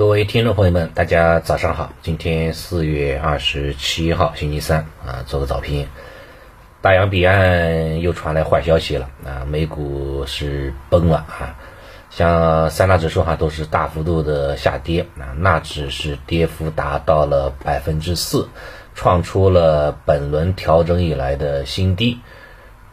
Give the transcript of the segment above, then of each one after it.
各位听众朋友们，大家早上好。今天四月二十七号，星期三啊，做个早评。大洋彼岸又传来坏消息了啊，美股是崩了啊，像三大指数哈都是大幅度的下跌啊，纳指是跌幅达到了百分之四，创出了本轮调整以来的新低。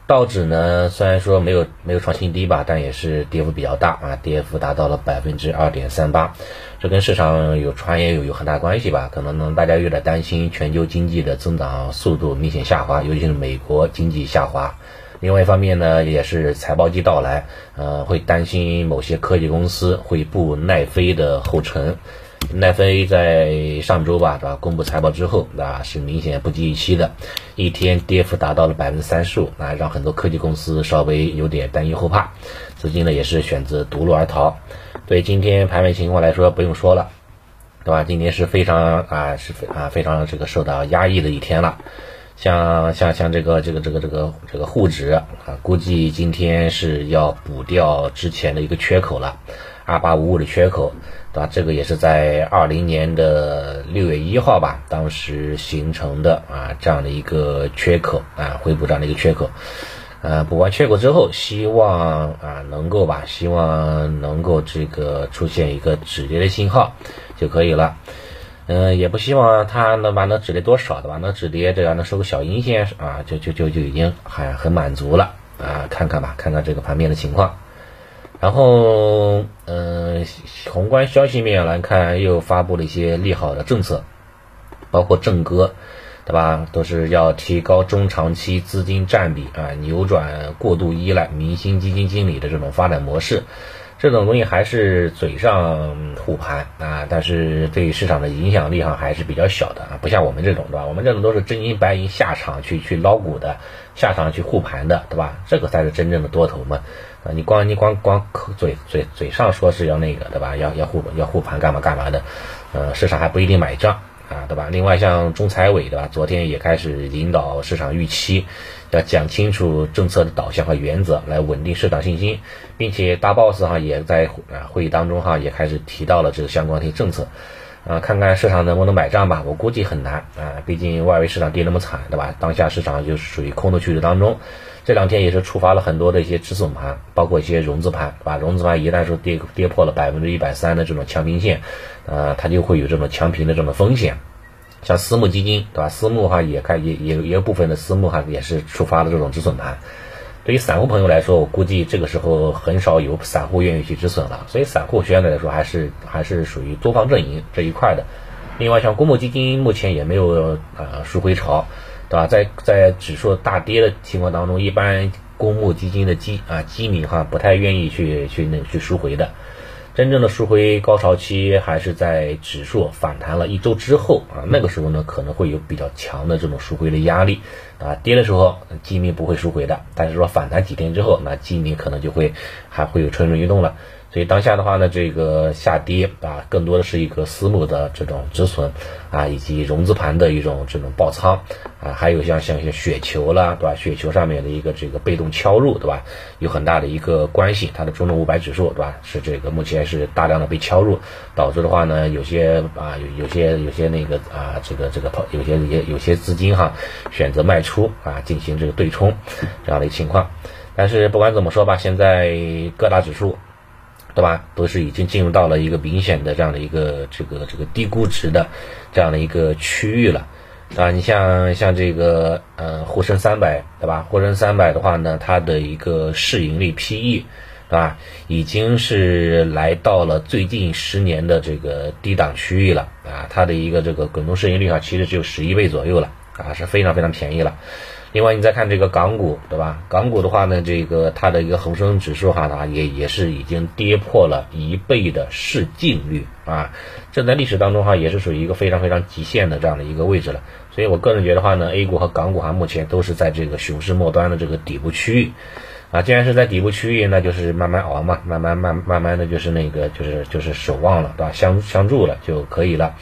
道指呢，虽然说没有没有创新低吧，但也是跌幅比较大啊，跌幅达到了百分之二点三八，这跟市场有传言有有很大关系吧？可能呢，大家有点担心全球经济的增长速度明显下滑，尤其是美国经济下滑。另外一方面呢，也是财报季到来，呃，会担心某些科技公司会步奈飞的后尘。奈飞在上周吧，对吧？公布财报之后，啊，是明显不及预期的，一天跌幅达到了百分之三十五，啊，让很多科技公司稍微有点担忧后怕，资金呢也是选择夺路而逃。对今天盘面情况来说，不用说了，对吧？今天是非常啊，是非啊非常这个受到压抑的一天了。像像像这个这个这个这个这个沪指啊，估计今天是要补掉之前的一个缺口了。二八五五的缺口，对吧？这个也是在二零年的六月一号吧，当时形成的啊这样的一个缺口啊，回补这样的一个缺口。呃，补完缺口之后，希望啊能够吧，希望能够这个出现一个止跌的信号就可以了。嗯，也不希望它能把能止跌多少，对吧？能止跌这样能收个小阴线啊，就就就就已经还很满足了啊。看看吧，看看这个盘面的情况。然后，嗯，宏观消息面来看，又发布了一些利好的政策，包括正歌，对吧？都是要提高中长期资金占比啊，扭转过度依赖明星基金经理的这种发展模式。这种东西还是嘴上护盘啊，但是对市场的影响力哈还是比较小的啊，不像我们这种，对吧？我们这种都是真金白银下场去去捞股的，下场去护盘的，对吧？这个才是真正的多头嘛。啊，你光你光光口嘴嘴嘴上说是要那个，对吧？要要护要护盘干嘛干嘛的，呃，市场还不一定买账啊，对吧？另外像中财委，对吧？昨天也开始引导市场预期，要讲清楚政策的导向和原则，来稳定市场信心，并且大 boss 哈也在啊会议当中哈也开始提到了这个相关的政策，啊，看看市场能不能买账吧？我估计很难啊，毕竟外围市场跌那么惨，对吧？当下市场就是属于空头趋势当中。这两天也是触发了很多的一些止损盘，包括一些融资盘，对吧？融资盘一旦说跌跌破了百分之一百三的这种强平线，呃，它就会有这种强平的这种风险。像私募基金，对吧？私募哈也开也也也有部分的私募哈也是触发了这种止损盘。对于散户朋友来说，我估计这个时候很少有散户愿意去止损了，所以散户相对来说还是还是属于多方阵营这一块的。另外，像公募基金目前也没有呃赎回潮。对吧？在在指数大跌的情况当中，一般公募基金的基啊基民哈不太愿意去去那去赎回的。真正的赎回高潮期还是在指数反弹了一周之后啊，那个时候呢可能会有比较强的这种赎回的压力啊。跌的时候基民不会赎回的，但是说反弹几天之后，那基民可能就会还会有蠢蠢欲动了。所以当下的话呢，这个下跌啊，更多的是一个私募的这种止损啊，以及融资盘的一种这种爆仓啊，还有像像一些雪球啦，对吧？雪球上面的一个这个被动敲入，对吧？有很大的一个关系，它的中证五百指数，对吧？是这个目前是大量的被敲入，导致的话呢，有些啊有有些有些那个啊这个这个有些有些有些资金哈选择卖出啊，进行这个对冲这样的一情况。但是不管怎么说吧，现在各大指数。对吧？都是已经进入到了一个明显的这样的一个这个这个低估值的这样的一个区域了，啊，你像像这个呃沪深三百，对吧？沪深三百的话呢，它的一个市盈率 PE，对吧？已经是来到了最近十年的这个低档区域了啊，它的一个这个滚动市盈率啊，其实只有十一倍左右了啊，是非常非常便宜了。另外，你再看这个港股，对吧？港股的话呢，这个它的一个恒生指数哈，它也也是已经跌破了一倍的市净率啊，这在历史当中哈，也是属于一个非常非常极限的这样的一个位置了。所以我个人觉得话呢，A 股和港股哈，目前都是在这个熊市末端的这个底部区域啊。既然是在底部区域，那就是慢慢熬嘛，慢慢慢慢慢的就是那个就是就是守望了，对吧？相相助了就可以了。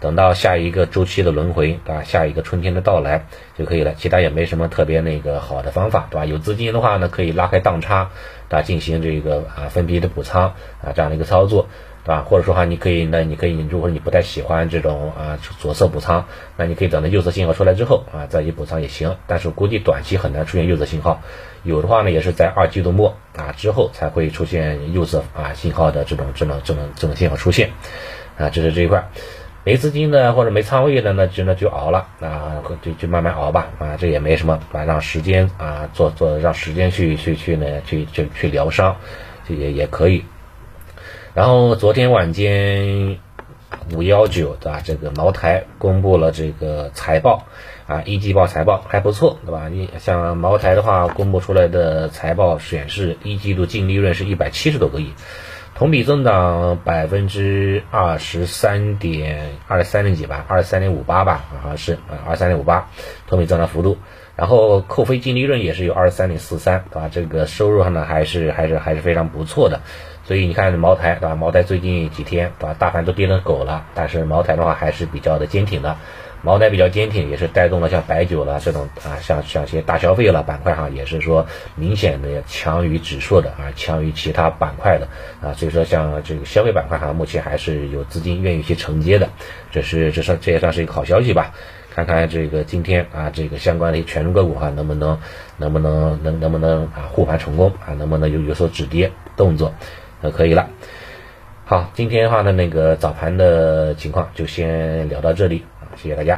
等到下一个周期的轮回，对吧？下一个春天的到来就可以了。其他也没什么特别那个好的方法，对吧？有资金的话呢，可以拉开档差，对吧？进行这个啊分批的补仓啊这样的一个操作，对吧？或者说哈，你可以那你可以，如果你不太喜欢这种啊左侧补仓，那你可以等到右侧信号出来之后啊再去补仓也行。但是估计短期很难出现右侧信号，有的话呢也是在二季度末啊之后才会出现右侧啊信号的这种这种这种这种信号出现啊，这是这一块。没资金的或者没仓位的，那就那就熬了啊，就就慢慢熬吧啊，这也没什么，啊，让时间啊做做，让时间去去去呢去去去疗伤，这也也可以。然后昨天晚间五幺九对吧？这个茅台公布了这个财报啊，一季报财报还不错对吧？你像茅台的话，公布出来的财报显示，一季度净利润是一百七十多个亿。同比增长百分之二十三点二三点几吧，二十三点五八吧，好像是，二十三点五八，同比增长幅度。然后扣非净利润也是有二十三点四三，对吧？这个收入上呢还是还是还是非常不错的。所以你看茅台，对吧？茅台最近几天，对吧？大盘都跌成狗了，但是茅台的话还是比较的坚挺的。茅台比较坚挺，也是带动了像白酒了这种啊，像像些大消费了板块哈，也是说明显的强于指数的啊，强于其他板块的啊，所以说像这个消费板块哈，目前还是有资金愿意去承接的，这是这算这也算是一个好消息吧？看看这个今天啊，这个相关的一些权重个股哈，能不能能不能能能不能啊护盘成功啊，能不能有有所止跌动作，那可以了。好，今天的话呢，那个早盘的情况就先聊到这里。谢谢大家。